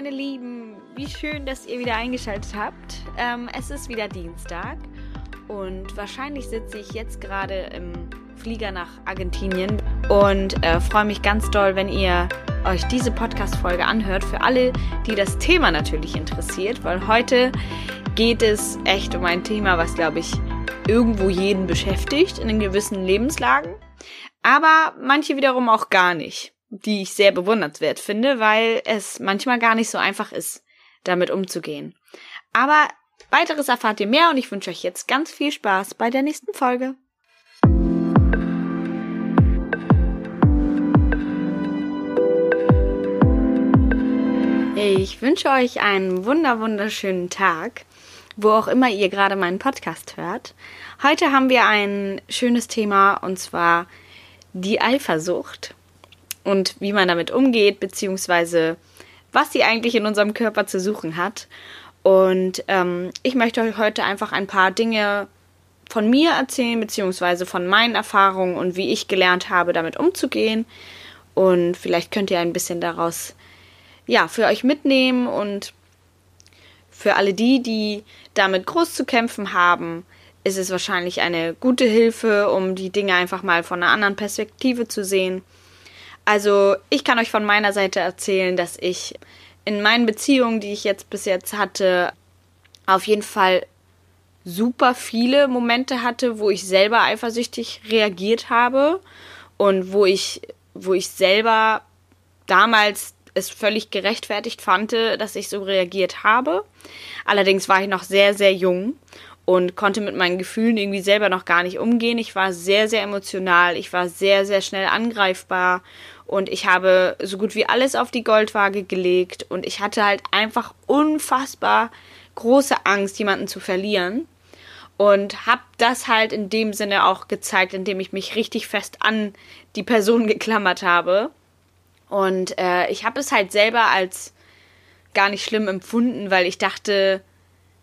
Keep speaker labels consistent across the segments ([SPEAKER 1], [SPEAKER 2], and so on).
[SPEAKER 1] Meine Lieben, wie schön, dass ihr wieder eingeschaltet habt. Ähm, es ist wieder Dienstag und wahrscheinlich sitze ich jetzt gerade im Flieger nach Argentinien und äh, freue mich ganz doll, wenn ihr euch diese Podcast-Folge anhört. Für alle, die das Thema natürlich interessiert, weil heute geht es echt um ein Thema, was glaube ich irgendwo jeden beschäftigt in gewissen Lebenslagen aber manche wiederum auch gar nicht, die ich sehr bewundernswert finde, weil es manchmal gar nicht so einfach ist, damit umzugehen. Aber weiteres erfahrt ihr mehr und ich wünsche euch jetzt ganz viel Spaß bei der nächsten Folge. Ich wünsche euch einen wunder wunderschönen Tag, wo auch immer ihr gerade meinen Podcast hört. Heute haben wir ein schönes Thema und zwar die Eifersucht und wie man damit umgeht, beziehungsweise was sie eigentlich in unserem Körper zu suchen hat. Und ähm, ich möchte euch heute einfach ein paar Dinge von mir erzählen, beziehungsweise von meinen Erfahrungen und wie ich gelernt habe, damit umzugehen. Und vielleicht könnt ihr ein bisschen daraus ja für euch mitnehmen und für alle die, die damit groß zu kämpfen haben, ist es wahrscheinlich eine gute Hilfe, um die Dinge einfach mal von einer anderen Perspektive zu sehen. Also ich kann euch von meiner Seite erzählen, dass ich in meinen Beziehungen, die ich jetzt bis jetzt hatte, auf jeden Fall super viele Momente hatte, wo ich selber eifersüchtig reagiert habe und wo ich, wo ich selber damals es völlig gerechtfertigt fand, dass ich so reagiert habe. Allerdings war ich noch sehr, sehr jung und konnte mit meinen Gefühlen irgendwie selber noch gar nicht umgehen. Ich war sehr, sehr emotional, ich war sehr, sehr schnell angreifbar und ich habe so gut wie alles auf die Goldwaage gelegt und ich hatte halt einfach unfassbar große Angst, jemanden zu verlieren und habe das halt in dem Sinne auch gezeigt, indem ich mich richtig fest an die Person geklammert habe und äh, ich habe es halt selber als gar nicht schlimm empfunden, weil ich dachte,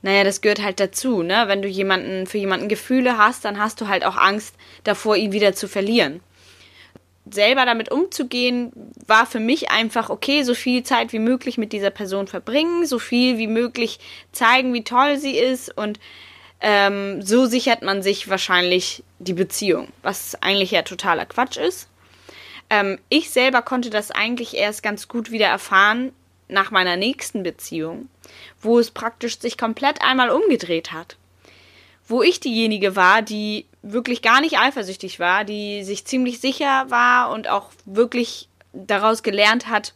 [SPEAKER 1] naja, das gehört halt dazu, ne? Wenn du jemanden, für jemanden Gefühle hast, dann hast du halt auch Angst davor, ihn wieder zu verlieren. Selber damit umzugehen, war für mich einfach, okay, so viel Zeit wie möglich mit dieser Person verbringen, so viel wie möglich zeigen, wie toll sie ist und ähm, so sichert man sich wahrscheinlich die Beziehung, was eigentlich ja totaler Quatsch ist. Ähm, ich selber konnte das eigentlich erst ganz gut wieder erfahren nach meiner nächsten Beziehung, wo es praktisch sich komplett einmal umgedreht hat. Wo ich diejenige war, die wirklich gar nicht eifersüchtig war, die sich ziemlich sicher war und auch wirklich daraus gelernt hat,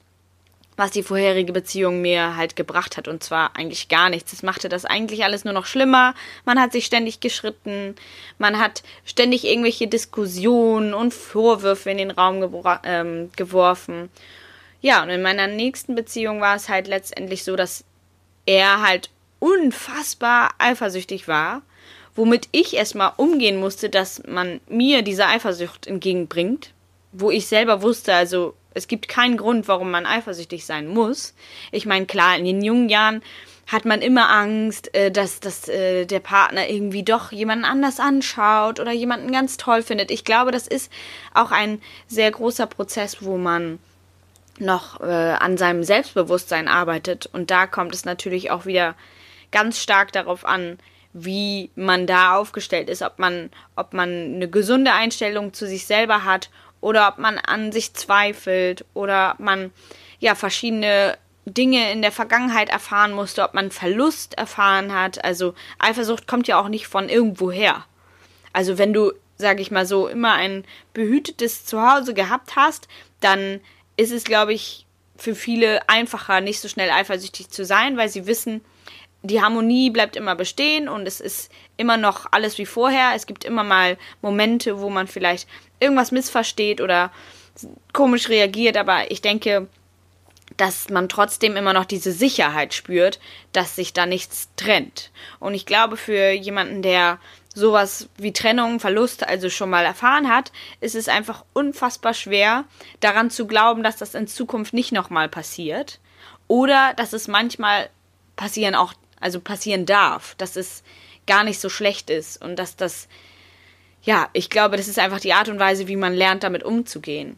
[SPEAKER 1] was die vorherige Beziehung mir halt gebracht hat. Und zwar eigentlich gar nichts. Es machte das eigentlich alles nur noch schlimmer. Man hat sich ständig geschritten. Man hat ständig irgendwelche Diskussionen und Vorwürfe in den Raum ähm, geworfen. Ja, und in meiner nächsten Beziehung war es halt letztendlich so, dass er halt unfassbar eifersüchtig war, womit ich erstmal umgehen musste, dass man mir diese Eifersucht entgegenbringt, wo ich selber wusste, also es gibt keinen Grund, warum man eifersüchtig sein muss. Ich meine, klar, in den jungen Jahren hat man immer Angst, äh, dass, dass äh, der Partner irgendwie doch jemanden anders anschaut oder jemanden ganz toll findet. Ich glaube, das ist auch ein sehr großer Prozess, wo man noch äh, an seinem Selbstbewusstsein arbeitet. Und da kommt es natürlich auch wieder ganz stark darauf an, wie man da aufgestellt ist, ob man, ob man eine gesunde Einstellung zu sich selber hat oder ob man an sich zweifelt oder ob man ja verschiedene Dinge in der Vergangenheit erfahren musste, ob man Verlust erfahren hat. Also Eifersucht kommt ja auch nicht von irgendwo her. Also wenn du, sag ich mal so, immer ein behütetes Zuhause gehabt hast, dann ist es, glaube ich, für viele einfacher, nicht so schnell eifersüchtig zu sein, weil sie wissen, die Harmonie bleibt immer bestehen und es ist immer noch alles wie vorher. Es gibt immer mal Momente, wo man vielleicht irgendwas missversteht oder komisch reagiert, aber ich denke, dass man trotzdem immer noch diese Sicherheit spürt, dass sich da nichts trennt. Und ich glaube, für jemanden, der sowas wie Trennung, Verlust also schon mal erfahren hat, ist es einfach unfassbar schwer, daran zu glauben, dass das in Zukunft nicht nochmal passiert. Oder dass es manchmal passieren auch, also passieren darf, dass es gar nicht so schlecht ist und dass das, ja, ich glaube, das ist einfach die Art und Weise, wie man lernt, damit umzugehen.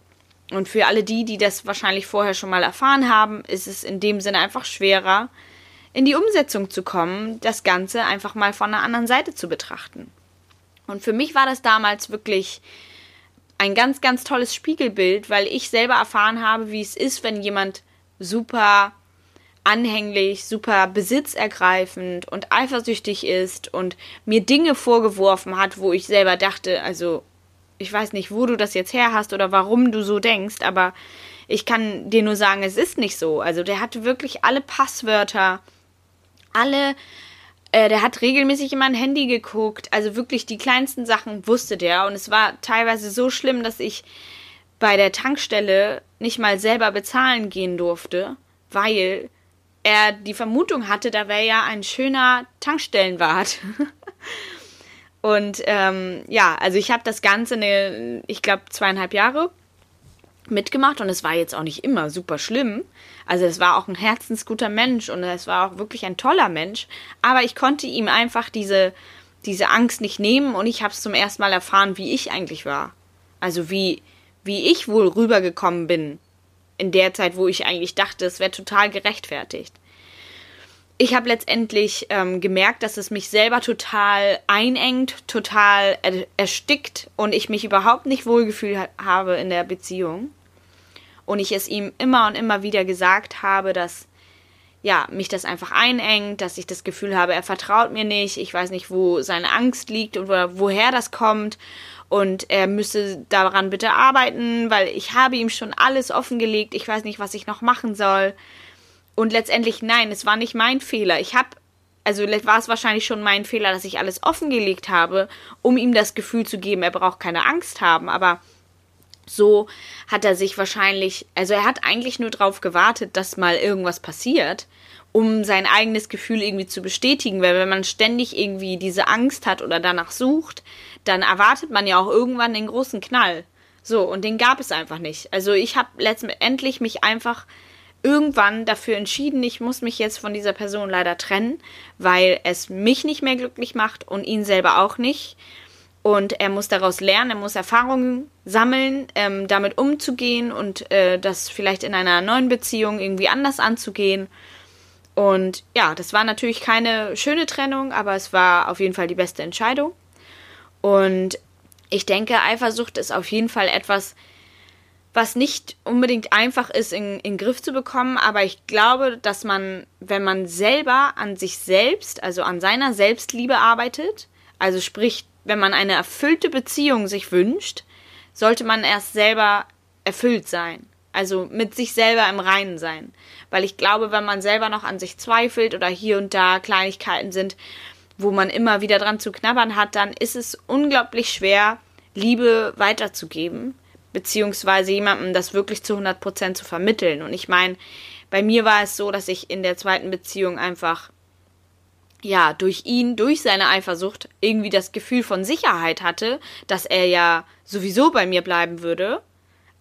[SPEAKER 1] Und für alle die, die das wahrscheinlich vorher schon mal erfahren haben, ist es in dem Sinne einfach schwerer, in die Umsetzung zu kommen, das Ganze einfach mal von einer anderen Seite zu betrachten. Und für mich war das damals wirklich ein ganz, ganz tolles Spiegelbild, weil ich selber erfahren habe, wie es ist, wenn jemand super anhänglich, super besitzergreifend und eifersüchtig ist und mir Dinge vorgeworfen hat, wo ich selber dachte, also ich weiß nicht, wo du das jetzt her hast oder warum du so denkst, aber ich kann dir nur sagen, es ist nicht so. Also der hatte wirklich alle Passwörter, alle, äh, der hat regelmäßig in mein Handy geguckt, also wirklich die kleinsten Sachen wusste der und es war teilweise so schlimm, dass ich bei der Tankstelle nicht mal selber bezahlen gehen durfte, weil er die Vermutung hatte, da wäre ja ein schöner Tankstellenwart. Und ähm, ja, also ich habe das Ganze, eine, ich glaube, zweieinhalb Jahre mitgemacht und es war jetzt auch nicht immer super schlimm. Also es war auch ein herzensguter Mensch und es war auch wirklich ein toller Mensch. Aber ich konnte ihm einfach diese, diese Angst nicht nehmen und ich habe es zum ersten Mal erfahren, wie ich eigentlich war. Also wie, wie ich wohl rübergekommen bin in der Zeit, wo ich eigentlich dachte, es wäre total gerechtfertigt ich habe letztendlich ähm, gemerkt, dass es mich selber total einengt, total er erstickt und ich mich überhaupt nicht wohlgefühlt ha habe in der Beziehung. Und ich es ihm immer und immer wieder gesagt habe, dass ja, mich das einfach einengt, dass ich das Gefühl habe, er vertraut mir nicht, ich weiß nicht, wo seine Angst liegt und wo, woher das kommt und er müsse daran bitte arbeiten, weil ich habe ihm schon alles offengelegt, ich weiß nicht, was ich noch machen soll. Und letztendlich nein, es war nicht mein Fehler. Ich habe, also war es wahrscheinlich schon mein Fehler, dass ich alles offengelegt habe, um ihm das Gefühl zu geben, er braucht keine Angst haben. Aber so hat er sich wahrscheinlich, also er hat eigentlich nur darauf gewartet, dass mal irgendwas passiert, um sein eigenes Gefühl irgendwie zu bestätigen. Weil wenn man ständig irgendwie diese Angst hat oder danach sucht, dann erwartet man ja auch irgendwann den großen Knall. So, und den gab es einfach nicht. Also ich habe letztendlich mich einfach irgendwann dafür entschieden, ich muss mich jetzt von dieser Person leider trennen, weil es mich nicht mehr glücklich macht und ihn selber auch nicht. Und er muss daraus lernen, er muss Erfahrungen sammeln, ähm, damit umzugehen und äh, das vielleicht in einer neuen Beziehung irgendwie anders anzugehen. Und ja, das war natürlich keine schöne Trennung, aber es war auf jeden Fall die beste Entscheidung. Und ich denke, Eifersucht ist auf jeden Fall etwas, was nicht unbedingt einfach ist, in, in Griff zu bekommen, aber ich glaube, dass man, wenn man selber an sich selbst, also an seiner Selbstliebe arbeitet, also sprich, wenn man eine erfüllte Beziehung sich wünscht, sollte man erst selber erfüllt sein. Also mit sich selber im Reinen sein. Weil ich glaube, wenn man selber noch an sich zweifelt oder hier und da Kleinigkeiten sind, wo man immer wieder dran zu knabbern hat, dann ist es unglaublich schwer, Liebe weiterzugeben beziehungsweise jemandem das wirklich zu 100% zu vermitteln. Und ich meine, bei mir war es so, dass ich in der zweiten Beziehung einfach, ja, durch ihn, durch seine Eifersucht irgendwie das Gefühl von Sicherheit hatte, dass er ja sowieso bei mir bleiben würde.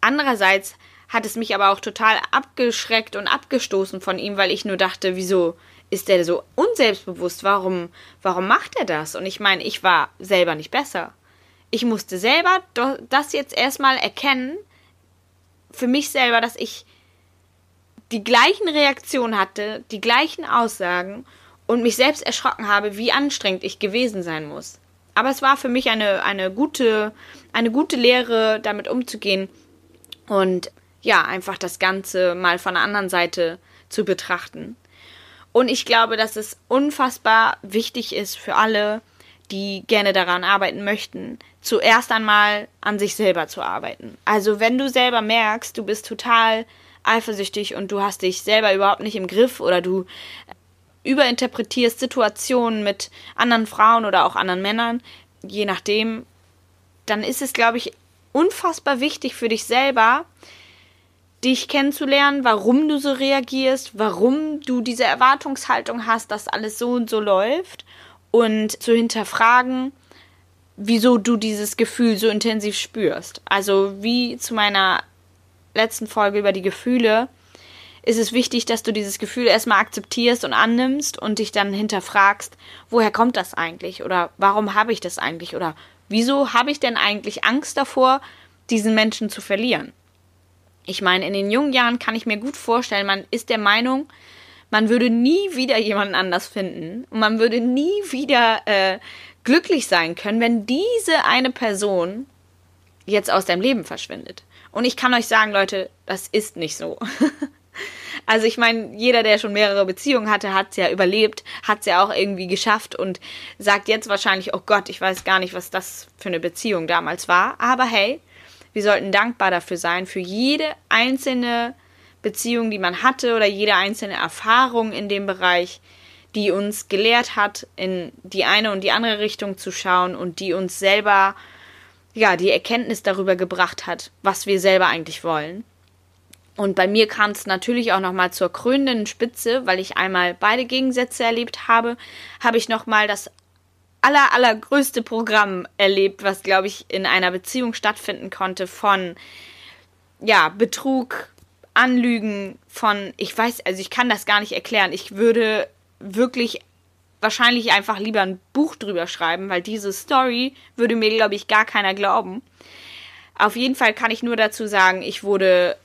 [SPEAKER 1] Andererseits hat es mich aber auch total abgeschreckt und abgestoßen von ihm, weil ich nur dachte, wieso ist der so unselbstbewusst? Warum, warum macht er das? Und ich meine, ich war selber nicht besser ich musste selber das jetzt erstmal erkennen, für mich selber, dass ich die gleichen Reaktionen hatte, die gleichen Aussagen und mich selbst erschrocken habe, wie anstrengend ich gewesen sein muss. Aber es war für mich eine, eine gute, eine gute Lehre, damit umzugehen und ja, einfach das Ganze mal von der anderen Seite zu betrachten. Und ich glaube, dass es unfassbar wichtig ist für alle, die gerne daran arbeiten möchten, zuerst einmal an sich selber zu arbeiten. Also wenn du selber merkst, du bist total eifersüchtig und du hast dich selber überhaupt nicht im Griff oder du überinterpretierst Situationen mit anderen Frauen oder auch anderen Männern, je nachdem, dann ist es, glaube ich, unfassbar wichtig für dich selber, dich kennenzulernen, warum du so reagierst, warum du diese Erwartungshaltung hast, dass alles so und so läuft und zu hinterfragen, wieso du dieses Gefühl so intensiv spürst. Also wie zu meiner letzten Folge über die Gefühle ist es wichtig, dass du dieses Gefühl erstmal akzeptierst und annimmst und dich dann hinterfragst, woher kommt das eigentlich oder warum habe ich das eigentlich oder wieso habe ich denn eigentlich Angst davor, diesen Menschen zu verlieren? Ich meine, in den jungen Jahren kann ich mir gut vorstellen, man ist der Meinung, man würde nie wieder jemanden anders finden und man würde nie wieder äh, glücklich sein können, wenn diese eine Person jetzt aus deinem Leben verschwindet. Und ich kann euch sagen, Leute, das ist nicht so. also ich meine, jeder, der schon mehrere Beziehungen hatte, hat es ja überlebt, hat es ja auch irgendwie geschafft und sagt jetzt wahrscheinlich, oh Gott, ich weiß gar nicht, was das für eine Beziehung damals war. Aber hey, wir sollten dankbar dafür sein, für jede einzelne Beziehung, die man hatte oder jede einzelne Erfahrung in dem Bereich, die uns gelehrt hat, in die eine und die andere Richtung zu schauen und die uns selber, ja, die Erkenntnis darüber gebracht hat, was wir selber eigentlich wollen. Und bei mir kam es natürlich auch nochmal zur krönenden Spitze, weil ich einmal beide Gegensätze erlebt habe, habe ich nochmal das aller, allergrößte Programm erlebt, was, glaube ich, in einer Beziehung stattfinden konnte von, ja, Betrug, Anlügen, von, ich weiß, also ich kann das gar nicht erklären. Ich würde wirklich wahrscheinlich einfach lieber ein Buch drüber schreiben, weil diese Story würde mir, glaube ich, gar keiner glauben. Auf jeden Fall kann ich nur dazu sagen, ich wurde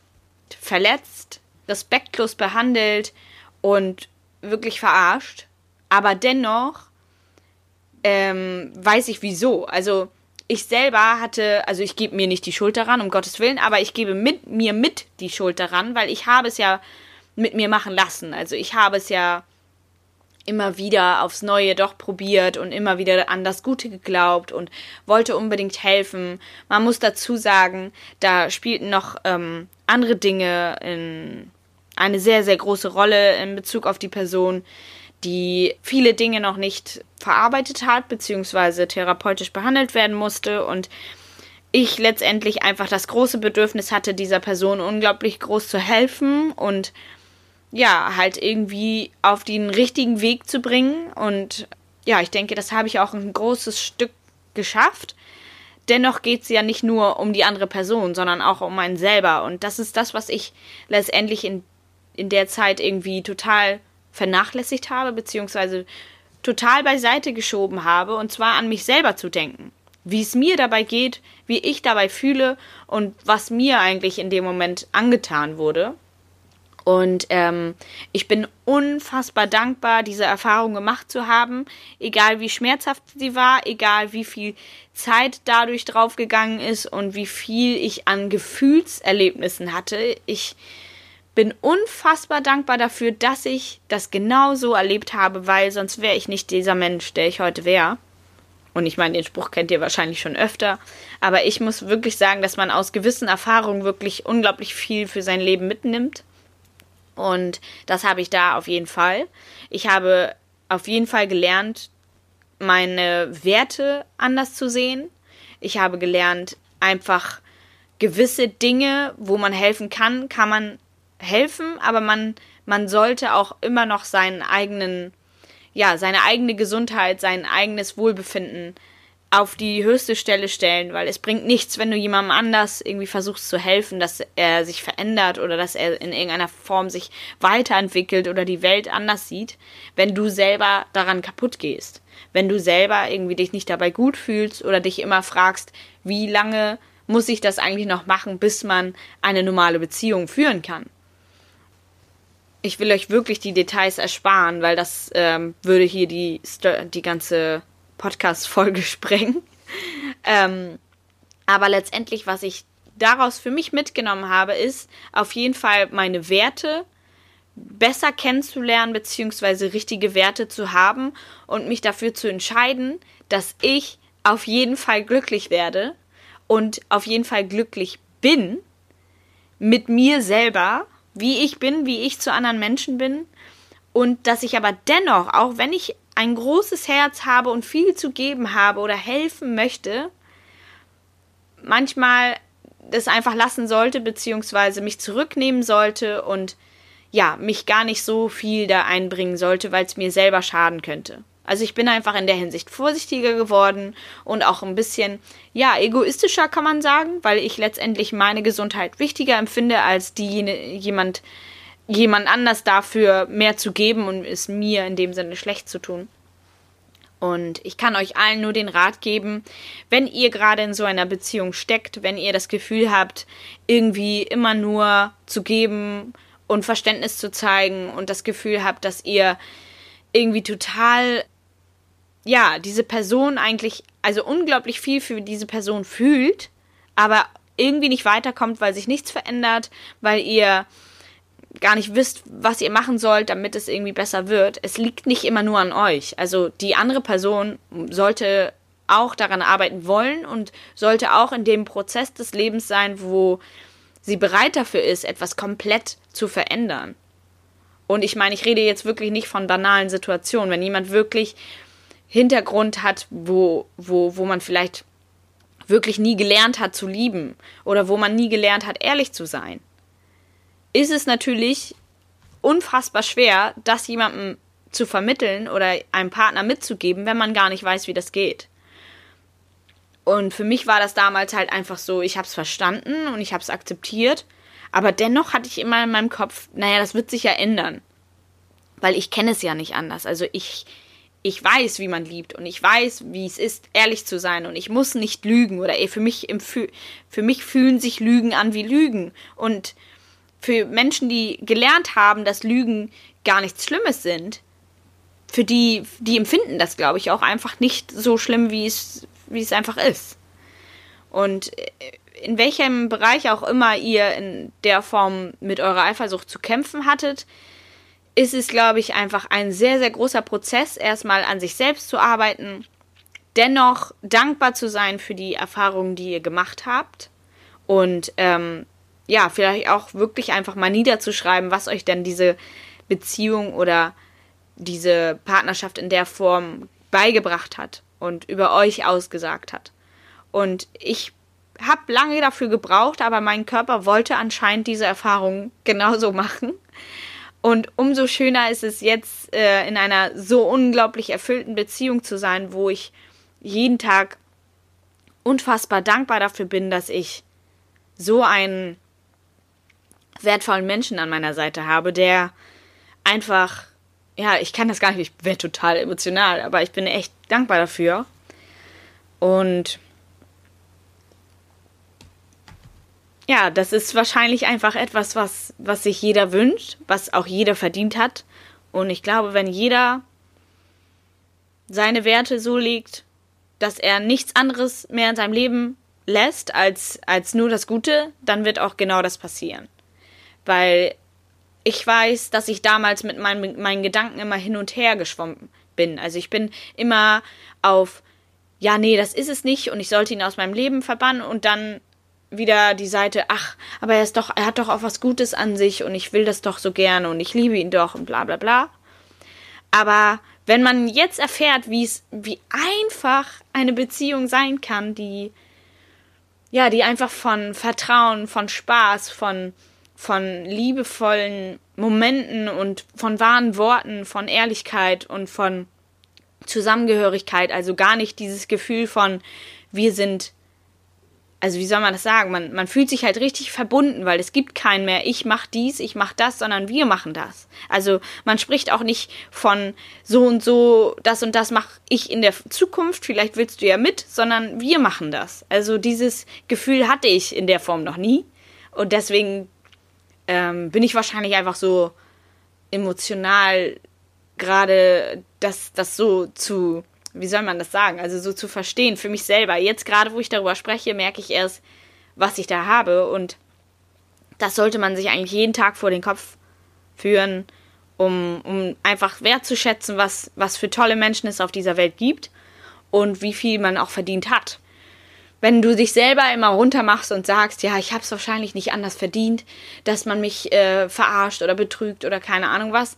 [SPEAKER 1] verletzt, respektlos behandelt und wirklich verarscht. Aber dennoch ähm, weiß ich wieso. Also ich selber hatte, also ich gebe mir nicht die Schuld daran, um Gottes Willen, aber ich gebe mit mir mit die Schuld daran, weil ich habe es ja mit mir machen lassen. Also ich habe es ja immer wieder aufs Neue doch probiert und immer wieder an das Gute geglaubt und wollte unbedingt helfen. Man muss dazu sagen, da spielten noch ähm, andere Dinge in eine sehr, sehr große Rolle in Bezug auf die Person, die viele Dinge noch nicht verarbeitet hat, beziehungsweise therapeutisch behandelt werden musste und ich letztendlich einfach das große Bedürfnis hatte, dieser Person unglaublich groß zu helfen und ja, halt irgendwie auf den richtigen Weg zu bringen. Und ja, ich denke, das habe ich auch ein großes Stück geschafft. Dennoch geht es ja nicht nur um die andere Person, sondern auch um einen selber. Und das ist das, was ich letztendlich in, in der Zeit irgendwie total vernachlässigt habe, beziehungsweise total beiseite geschoben habe, und zwar an mich selber zu denken. Wie es mir dabei geht, wie ich dabei fühle und was mir eigentlich in dem Moment angetan wurde. Und ähm, ich bin unfassbar dankbar, diese Erfahrung gemacht zu haben, egal wie schmerzhaft sie war, egal wie viel Zeit dadurch draufgegangen ist und wie viel ich an Gefühlserlebnissen hatte. Ich bin unfassbar dankbar dafür, dass ich das genau so erlebt habe, weil sonst wäre ich nicht dieser Mensch, der ich heute wäre. Und ich meine, den Spruch kennt ihr wahrscheinlich schon öfter. Aber ich muss wirklich sagen, dass man aus gewissen Erfahrungen wirklich unglaublich viel für sein Leben mitnimmt. Und das habe ich da auf jeden Fall. Ich habe auf jeden Fall gelernt, meine Werte anders zu sehen. Ich habe gelernt, einfach gewisse Dinge, wo man helfen kann, kann man helfen, aber man, man sollte auch immer noch seinen eigenen, ja, seine eigene Gesundheit, sein eigenes Wohlbefinden auf die höchste Stelle stellen, weil es bringt nichts, wenn du jemandem anders irgendwie versuchst zu helfen, dass er sich verändert oder dass er in irgendeiner Form sich weiterentwickelt oder die Welt anders sieht, wenn du selber daran kaputt gehst. Wenn du selber irgendwie dich nicht dabei gut fühlst oder dich immer fragst, wie lange muss ich das eigentlich noch machen, bis man eine normale Beziehung führen kann ich will euch wirklich die Details ersparen, weil das ähm, würde hier die, die ganze Podcast-Folge sprengen. ähm, aber letztendlich, was ich daraus für mich mitgenommen habe, ist auf jeden Fall meine Werte besser kennenzulernen, beziehungsweise richtige Werte zu haben und mich dafür zu entscheiden, dass ich auf jeden Fall glücklich werde und auf jeden Fall glücklich bin mit mir selber wie ich bin, wie ich zu anderen Menschen bin und dass ich aber dennoch, auch wenn ich ein großes Herz habe und viel zu geben habe oder helfen möchte, manchmal das einfach lassen sollte, beziehungsweise mich zurücknehmen sollte und ja, mich gar nicht so viel da einbringen sollte, weil es mir selber schaden könnte. Also ich bin einfach in der Hinsicht vorsichtiger geworden und auch ein bisschen, ja, egoistischer kann man sagen, weil ich letztendlich meine Gesundheit wichtiger empfinde, als die jemand, jemand anders dafür mehr zu geben und es mir in dem Sinne schlecht zu tun. Und ich kann euch allen nur den Rat geben, wenn ihr gerade in so einer Beziehung steckt, wenn ihr das Gefühl habt, irgendwie immer nur zu geben und Verständnis zu zeigen und das Gefühl habt, dass ihr irgendwie total, ja, diese Person eigentlich, also unglaublich viel für diese Person fühlt, aber irgendwie nicht weiterkommt, weil sich nichts verändert, weil ihr gar nicht wisst, was ihr machen sollt, damit es irgendwie besser wird. Es liegt nicht immer nur an euch. Also die andere Person sollte auch daran arbeiten wollen und sollte auch in dem Prozess des Lebens sein, wo sie bereit dafür ist, etwas komplett zu verändern. Und ich meine, ich rede jetzt wirklich nicht von banalen Situationen. Wenn jemand wirklich Hintergrund hat, wo, wo, wo man vielleicht wirklich nie gelernt hat zu lieben oder wo man nie gelernt hat, ehrlich zu sein, ist es natürlich unfassbar schwer, das jemandem zu vermitteln oder einem Partner mitzugeben, wenn man gar nicht weiß, wie das geht. Und für mich war das damals halt einfach so, ich habe es verstanden und ich habe es akzeptiert, aber dennoch hatte ich immer in meinem Kopf, naja, das wird sich ja ändern, weil ich kenne es ja nicht anders. Also ich ich weiß, wie man liebt und ich weiß, wie es ist, ehrlich zu sein und ich muss nicht lügen oder ey, für mich für mich fühlen sich Lügen an wie Lügen und für Menschen, die gelernt haben, dass Lügen gar nichts Schlimmes sind, für die, die empfinden das, glaube ich, auch einfach nicht so schlimm, wie es, wie es einfach ist. Und in welchem Bereich auch immer ihr in der Form mit eurer Eifersucht zu kämpfen hattet, ist es, glaube ich, einfach ein sehr, sehr großer Prozess, erstmal an sich selbst zu arbeiten, dennoch dankbar zu sein für die Erfahrungen, die ihr gemacht habt und ähm, ja, vielleicht auch wirklich einfach mal niederzuschreiben, was euch denn diese Beziehung oder diese Partnerschaft in der Form beigebracht hat und über euch ausgesagt hat. Und ich habe lange dafür gebraucht, aber mein Körper wollte anscheinend diese Erfahrung genauso machen. Und umso schöner ist es jetzt, äh, in einer so unglaublich erfüllten Beziehung zu sein, wo ich jeden Tag unfassbar dankbar dafür bin, dass ich so einen wertvollen Menschen an meiner Seite habe, der einfach, ja, ich kann das gar nicht, ich werde total emotional, aber ich bin echt dankbar dafür. Und ja, das ist wahrscheinlich einfach etwas, was, was sich jeder wünscht, was auch jeder verdient hat. Und ich glaube, wenn jeder seine Werte so legt, dass er nichts anderes mehr in seinem Leben lässt als, als nur das Gute, dann wird auch genau das passieren weil ich weiß, dass ich damals mit meinen, meinen Gedanken immer hin und her geschwommen bin. Also ich bin immer auf, ja, nee, das ist es nicht und ich sollte ihn aus meinem Leben verbannen und dann wieder die Seite, ach, aber er ist doch, er hat doch auch was Gutes an sich und ich will das doch so gerne und ich liebe ihn doch und bla bla bla. Aber wenn man jetzt erfährt, wie es, wie einfach eine Beziehung sein kann, die, ja, die einfach von Vertrauen, von Spaß, von von liebevollen Momenten und von wahren Worten, von Ehrlichkeit und von Zusammengehörigkeit, also gar nicht dieses Gefühl von wir sind also wie soll man das sagen? Man, man fühlt sich halt richtig verbunden, weil es gibt keinen mehr, ich mach dies, ich mach das, sondern wir machen das. Also man spricht auch nicht von so und so, das und das mache ich in der Zukunft, vielleicht willst du ja mit, sondern wir machen das. Also dieses Gefühl hatte ich in der Form noch nie. Und deswegen ähm, bin ich wahrscheinlich einfach so emotional gerade das, das so zu, wie soll man das sagen, also so zu verstehen für mich selber. Jetzt gerade, wo ich darüber spreche, merke ich erst, was ich da habe. Und das sollte man sich eigentlich jeden Tag vor den Kopf führen, um, um einfach wertzuschätzen, was, was für tolle Menschen es auf dieser Welt gibt und wie viel man auch verdient hat. Wenn du dich selber immer runtermachst und sagst, ja, ich habe es wahrscheinlich nicht anders verdient, dass man mich äh, verarscht oder betrügt oder keine Ahnung was,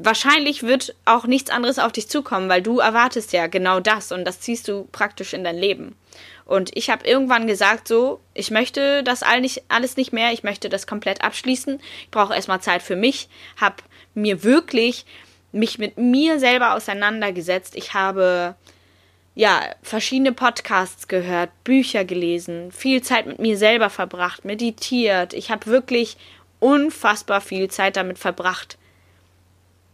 [SPEAKER 1] wahrscheinlich wird auch nichts anderes auf dich zukommen, weil du erwartest ja genau das und das ziehst du praktisch in dein Leben. Und ich habe irgendwann gesagt, so, ich möchte das alles nicht mehr, ich möchte das komplett abschließen. Ich brauche erstmal Zeit für mich, habe mir wirklich mich mit mir selber auseinandergesetzt. Ich habe ja, verschiedene Podcasts gehört, Bücher gelesen, viel Zeit mit mir selber verbracht, meditiert. Ich habe wirklich unfassbar viel Zeit damit verbracht,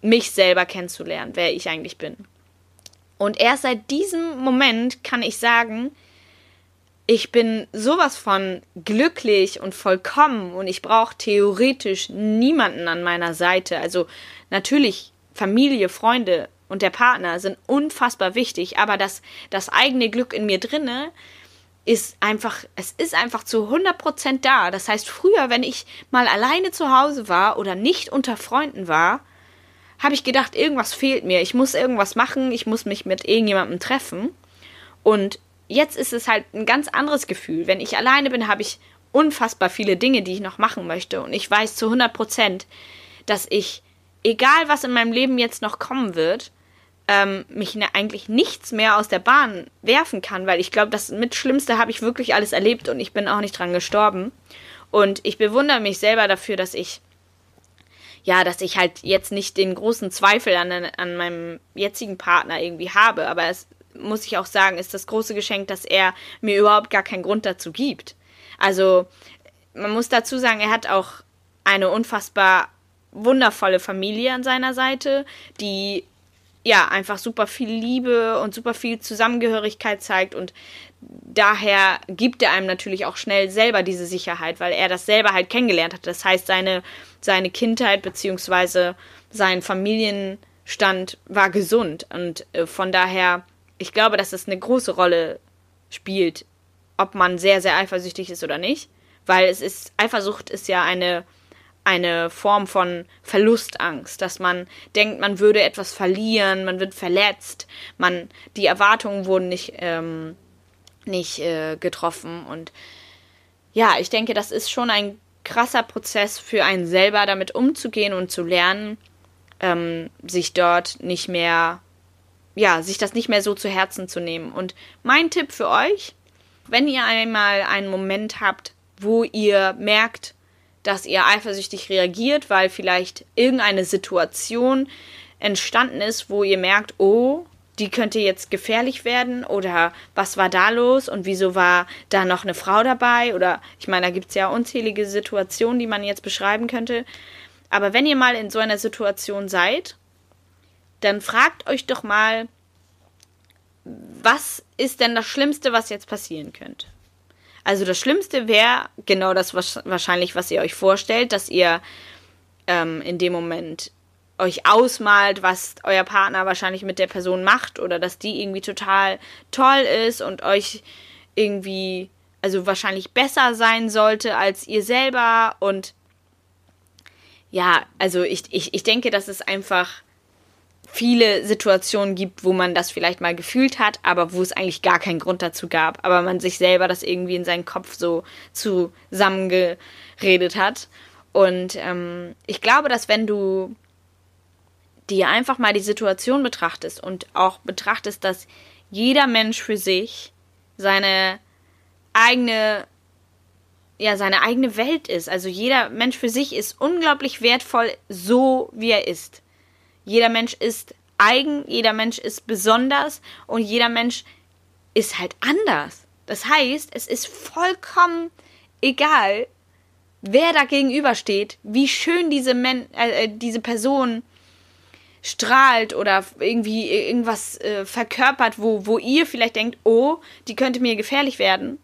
[SPEAKER 1] mich selber kennenzulernen, wer ich eigentlich bin. Und erst seit diesem Moment kann ich sagen, ich bin sowas von glücklich und vollkommen und ich brauche theoretisch niemanden an meiner Seite. Also natürlich Familie, Freunde und der Partner sind unfassbar wichtig, aber das, das eigene Glück in mir drinne ist einfach, es ist einfach zu 100% da. Das heißt, früher, wenn ich mal alleine zu Hause war oder nicht unter Freunden war, habe ich gedacht, irgendwas fehlt mir. Ich muss irgendwas machen, ich muss mich mit irgendjemandem treffen. Und jetzt ist es halt ein ganz anderes Gefühl. Wenn ich alleine bin, habe ich unfassbar viele Dinge, die ich noch machen möchte. Und ich weiß zu 100 Prozent, dass ich, egal was in meinem Leben jetzt noch kommen wird, ähm, mich ne, eigentlich nichts mehr aus der Bahn werfen kann, weil ich glaube, das mit Schlimmste habe ich wirklich alles erlebt und ich bin auch nicht dran gestorben. Und ich bewundere mich selber dafür, dass ich, ja, dass ich halt jetzt nicht den großen Zweifel an, an meinem jetzigen Partner irgendwie habe, aber es muss ich auch sagen, ist das große Geschenk, dass er mir überhaupt gar keinen Grund dazu gibt. Also, man muss dazu sagen, er hat auch eine unfassbar wundervolle Familie an seiner Seite, die ja einfach super viel Liebe und super viel Zusammengehörigkeit zeigt und daher gibt er einem natürlich auch schnell selber diese Sicherheit, weil er das selber halt kennengelernt hat. Das heißt, seine, seine Kindheit beziehungsweise sein Familienstand war gesund und äh, von daher ich glaube, dass es eine große Rolle spielt, ob man sehr, sehr eifersüchtig ist oder nicht. Weil es ist, Eifersucht ist ja eine, eine Form von Verlustangst, dass man denkt, man würde etwas verlieren, man wird verletzt, man, die Erwartungen wurden nicht, ähm, nicht äh, getroffen. Und ja, ich denke, das ist schon ein krasser Prozess für einen selber, damit umzugehen und zu lernen, ähm, sich dort nicht mehr ja, sich das nicht mehr so zu Herzen zu nehmen. Und mein Tipp für euch, wenn ihr einmal einen Moment habt, wo ihr merkt, dass ihr eifersüchtig reagiert, weil vielleicht irgendeine Situation entstanden ist, wo ihr merkt, oh, die könnte jetzt gefährlich werden oder was war da los und wieso war da noch eine Frau dabei oder ich meine, da gibt es ja unzählige Situationen, die man jetzt beschreiben könnte. Aber wenn ihr mal in so einer Situation seid dann fragt euch doch mal, was ist denn das Schlimmste, was jetzt passieren könnte? Also das Schlimmste wäre genau das was, wahrscheinlich, was ihr euch vorstellt, dass ihr ähm, in dem Moment euch ausmalt, was euer Partner wahrscheinlich mit der Person macht oder dass die irgendwie total toll ist und euch irgendwie, also wahrscheinlich besser sein sollte als ihr selber und ja, also ich, ich, ich denke, dass es einfach viele Situationen gibt, wo man das vielleicht mal gefühlt hat, aber wo es eigentlich gar keinen Grund dazu gab, aber man sich selber das irgendwie in seinen Kopf so zusammengeredet hat. Und ähm, ich glaube, dass wenn du dir einfach mal die Situation betrachtest und auch betrachtest, dass jeder Mensch für sich seine eigene ja seine eigene Welt ist. Also jeder Mensch für sich ist unglaublich wertvoll, so wie er ist. Jeder Mensch ist eigen, jeder Mensch ist besonders und jeder Mensch ist halt anders. Das heißt, es ist vollkommen egal, wer da gegenübersteht, wie schön diese, Men äh, äh, diese Person strahlt oder irgendwie irgendwas äh, verkörpert, wo, wo ihr vielleicht denkt, oh, die könnte mir gefährlich werden.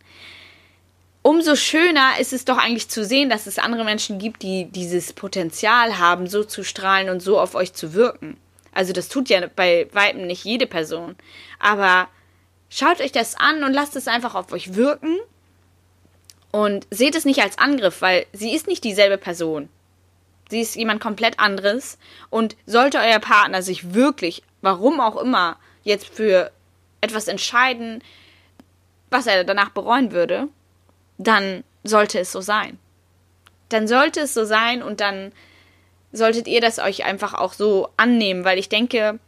[SPEAKER 1] Umso schöner ist es doch eigentlich zu sehen, dass es andere Menschen gibt, die dieses Potenzial haben, so zu strahlen und so auf euch zu wirken. Also das tut ja bei Weitem nicht jede Person. Aber schaut euch das an und lasst es einfach auf euch wirken. Und seht es nicht als Angriff, weil sie ist nicht dieselbe Person. Sie ist jemand komplett anderes. Und sollte euer Partner sich wirklich, warum auch immer, jetzt für etwas entscheiden, was er danach bereuen würde, dann sollte es so sein. Dann sollte es so sein und dann solltet ihr das euch einfach auch so annehmen, weil ich denke,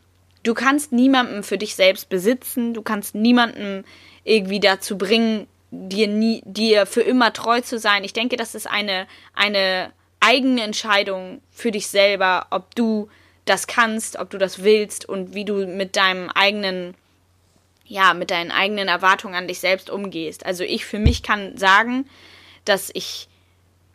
[SPEAKER 1] du kannst niemanden für dich selbst besitzen, du kannst niemanden irgendwie dazu bringen, dir nie, dir für immer treu zu sein. Ich denke, das ist eine, eine eigene Entscheidung für dich selber, ob du das kannst, ob du das willst und wie du mit deinem eigenen, ja, mit deinen eigenen Erwartungen an dich selbst umgehst. Also ich für mich kann sagen, dass ich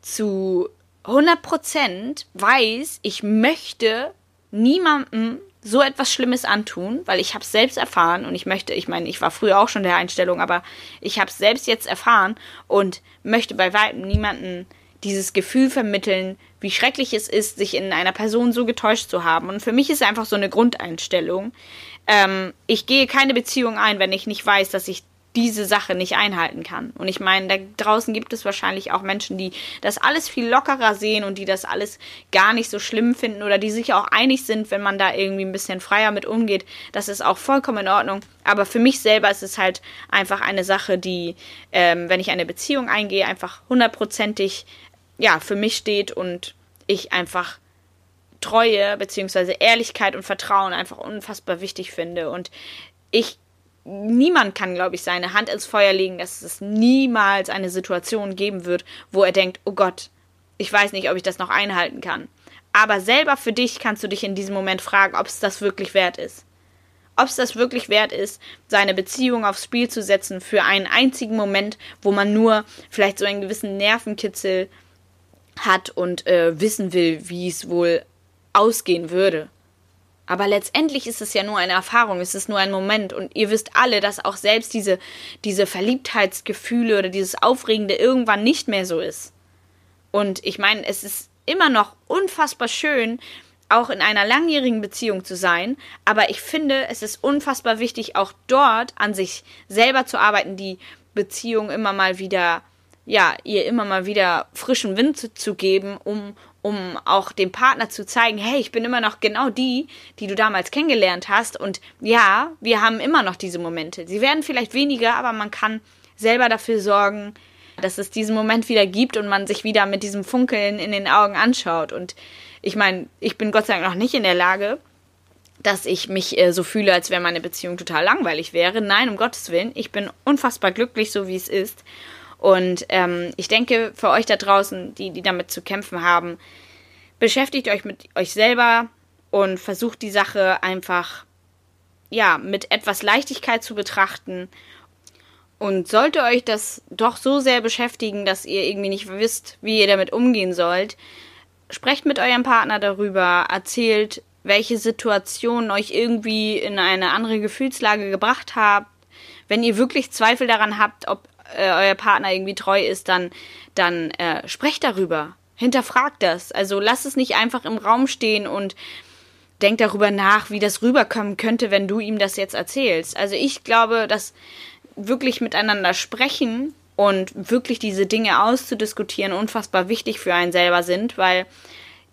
[SPEAKER 1] zu 100% weiß, ich möchte niemandem so etwas Schlimmes antun, weil ich habe es selbst erfahren und ich möchte, ich meine, ich war früher auch schon der Einstellung, aber ich habe es selbst jetzt erfahren und möchte bei weitem niemanden dieses Gefühl vermitteln, wie schrecklich es ist, sich in einer Person so getäuscht zu haben. Und für mich ist es einfach so eine Grundeinstellung. Ähm, ich gehe keine Beziehung ein, wenn ich nicht weiß, dass ich diese Sache nicht einhalten kann. Und ich meine, da draußen gibt es wahrscheinlich auch Menschen, die das alles viel lockerer sehen und die das alles gar nicht so schlimm finden oder die sich auch einig sind, wenn man da irgendwie ein bisschen freier mit umgeht. Das ist auch vollkommen in Ordnung. Aber für mich selber ist es halt einfach eine Sache, die, ähm, wenn ich eine Beziehung eingehe, einfach hundertprozentig, ja, für mich steht und ich einfach Treue beziehungsweise Ehrlichkeit und Vertrauen einfach unfassbar wichtig finde. Und ich niemand kann, glaube ich, seine Hand ins Feuer legen, dass es niemals eine Situation geben wird, wo er denkt, oh Gott, ich weiß nicht, ob ich das noch einhalten kann. Aber selber für dich kannst du dich in diesem Moment fragen, ob es das wirklich wert ist. Ob es das wirklich wert ist, seine Beziehung aufs Spiel zu setzen für einen einzigen Moment, wo man nur vielleicht so einen gewissen Nervenkitzel hat und äh, wissen will, wie es wohl ausgehen würde. Aber letztendlich ist es ja nur eine Erfahrung, es ist nur ein Moment. Und ihr wisst alle, dass auch selbst diese, diese Verliebtheitsgefühle oder dieses Aufregende irgendwann nicht mehr so ist. Und ich meine, es ist immer noch unfassbar schön, auch in einer langjährigen Beziehung zu sein. Aber ich finde, es ist unfassbar wichtig, auch dort an sich selber zu arbeiten, die Beziehung immer mal wieder, ja, ihr immer mal wieder frischen Wind zu, zu geben, um, um auch dem Partner zu zeigen, hey, ich bin immer noch genau die, die du damals kennengelernt hast. Und ja, wir haben immer noch diese Momente. Sie werden vielleicht weniger, aber man kann selber dafür sorgen, dass es diesen Moment wieder gibt und man sich wieder mit diesem Funkeln in den Augen anschaut. Und ich meine, ich bin Gott sei Dank noch nicht in der Lage, dass ich mich äh, so fühle, als wäre meine Beziehung total langweilig wäre. Nein, um Gottes Willen. Ich bin unfassbar glücklich, so wie es ist. Und ähm, ich denke, für euch da draußen, die, die damit zu kämpfen haben, beschäftigt euch mit euch selber und versucht die Sache einfach, ja, mit etwas Leichtigkeit zu betrachten. Und sollte euch das doch so sehr beschäftigen, dass ihr irgendwie nicht wisst, wie ihr damit umgehen sollt, sprecht mit eurem Partner darüber, erzählt, welche Situationen euch irgendwie in eine andere Gefühlslage gebracht habt. Wenn ihr wirklich Zweifel daran habt, ob äh, euer Partner irgendwie treu ist, dann, dann äh, sprecht darüber. Hinterfragt das. Also lasst es nicht einfach im Raum stehen und denkt darüber nach, wie das rüberkommen könnte, wenn du ihm das jetzt erzählst. Also ich glaube, dass wirklich miteinander sprechen und wirklich diese Dinge auszudiskutieren unfassbar wichtig für einen selber sind, weil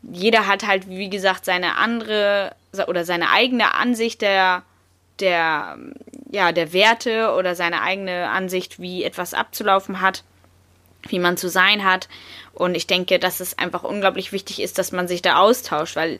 [SPEAKER 1] jeder hat halt, wie gesagt, seine andere oder seine eigene Ansicht der der, ja, der Werte oder seine eigene Ansicht, wie etwas abzulaufen hat, wie man zu sein hat. Und ich denke, dass es einfach unglaublich wichtig ist, dass man sich da austauscht, weil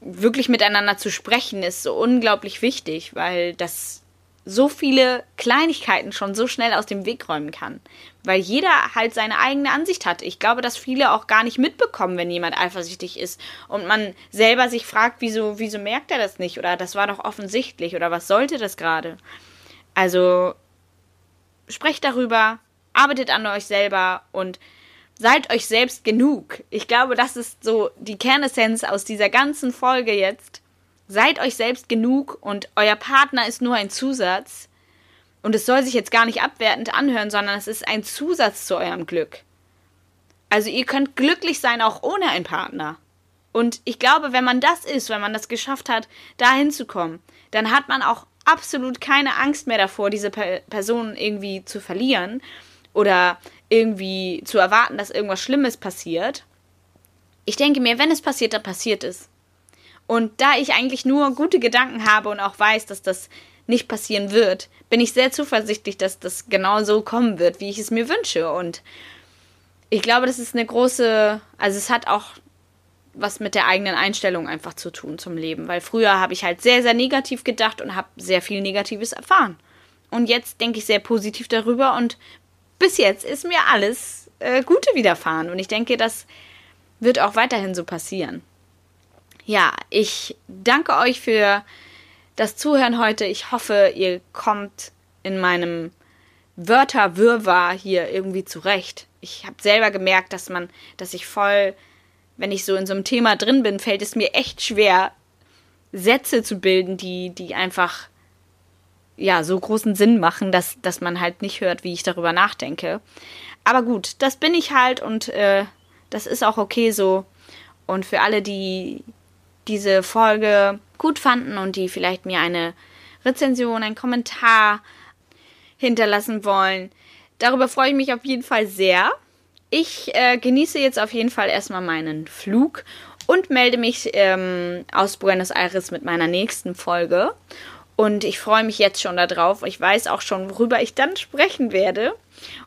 [SPEAKER 1] wirklich miteinander zu sprechen ist so unglaublich wichtig, weil das so viele Kleinigkeiten schon so schnell aus dem Weg räumen kann. Weil jeder halt seine eigene Ansicht hat. Ich glaube, dass viele auch gar nicht mitbekommen, wenn jemand eifersüchtig ist und man selber sich fragt, wieso, wieso merkt er das nicht? Oder das war doch offensichtlich oder was sollte das gerade? Also sprecht darüber, arbeitet an euch selber und seid euch selbst genug. Ich glaube, das ist so die Kernessenz aus dieser ganzen Folge jetzt Seid euch selbst genug und euer Partner ist nur ein Zusatz. Und es soll sich jetzt gar nicht abwertend anhören, sondern es ist ein Zusatz zu eurem Glück. Also ihr könnt glücklich sein auch ohne einen Partner. Und ich glaube, wenn man das ist, wenn man das geschafft hat, da hinzukommen, dann hat man auch absolut keine Angst mehr davor, diese Person irgendwie zu verlieren oder irgendwie zu erwarten, dass irgendwas Schlimmes passiert. Ich denke mir, wenn es passiert, dann passiert es. Und da ich eigentlich nur gute Gedanken habe und auch weiß, dass das nicht passieren wird, bin ich sehr zuversichtlich, dass das genau so kommen wird, wie ich es mir wünsche. Und ich glaube, das ist eine große, also es hat auch was mit der eigenen Einstellung einfach zu tun zum Leben, weil früher habe ich halt sehr, sehr negativ gedacht und habe sehr viel Negatives erfahren. Und jetzt denke ich sehr positiv darüber und bis jetzt ist mir alles äh, Gute widerfahren und ich denke, das wird auch weiterhin so passieren. Ja, ich danke euch für das Zuhören heute. Ich hoffe, ihr kommt in meinem Wörterwirrwarr hier irgendwie zurecht. Ich habe selber gemerkt, dass man, dass ich voll, wenn ich so in so einem Thema drin bin, fällt es mir echt schwer, Sätze zu bilden, die, die einfach ja so großen Sinn machen, dass, dass man halt nicht hört, wie ich darüber nachdenke. Aber gut, das bin ich halt und äh, das ist auch okay so. Und für alle, die diese Folge gut fanden und die vielleicht mir eine Rezension, einen Kommentar hinterlassen wollen, darüber freue ich mich auf jeden Fall sehr. Ich äh, genieße jetzt auf jeden Fall erstmal meinen Flug und melde mich ähm, aus Buenos Aires mit meiner nächsten Folge. Und ich freue mich jetzt schon darauf. Ich weiß auch schon, worüber ich dann sprechen werde.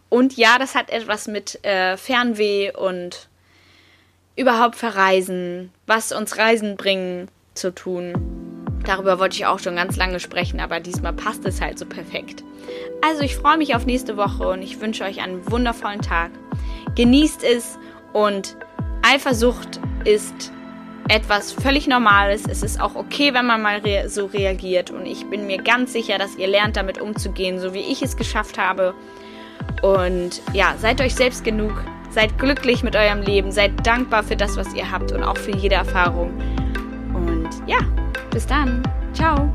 [SPEAKER 1] Und ja, das hat etwas mit äh, Fernweh und überhaupt verreisen, was uns Reisen bringen, zu tun. Darüber wollte ich auch schon ganz lange sprechen, aber diesmal passt es halt so perfekt. Also ich freue mich auf nächste Woche und ich wünsche euch einen wundervollen Tag. Genießt es und Eifersucht ist etwas völlig Normales. Es ist auch okay, wenn man mal rea so reagiert. Und ich bin mir ganz sicher, dass ihr lernt, damit umzugehen, so wie ich es geschafft habe. Und ja, seid euch selbst genug. Seid glücklich mit eurem Leben. Seid dankbar für das, was ihr habt und auch für jede Erfahrung. Und ja, bis dann. Ciao.